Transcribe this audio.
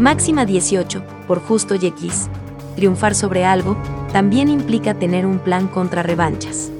Máxima 18, por justo y Triunfar sobre algo también implica tener un plan contra revanchas.